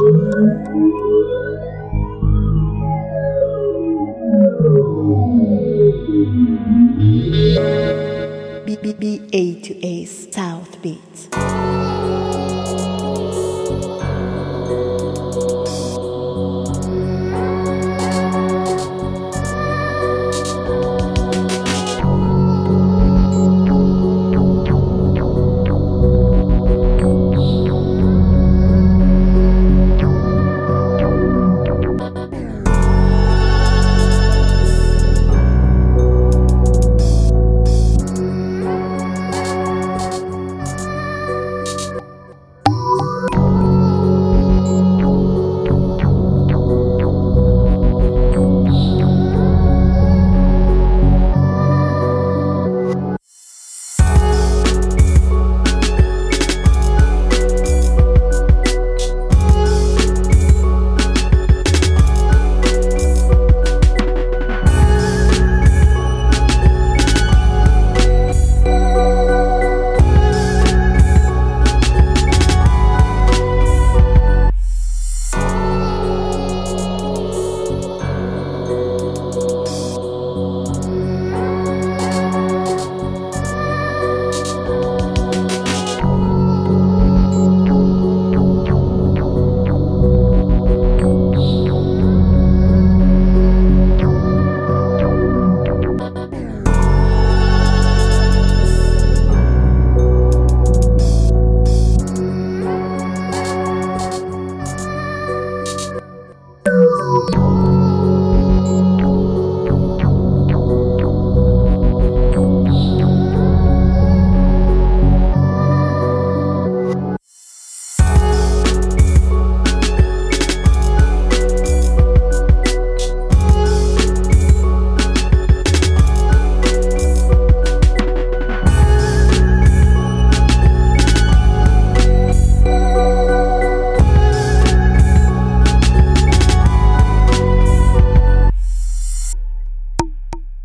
B B B A to A South Beat.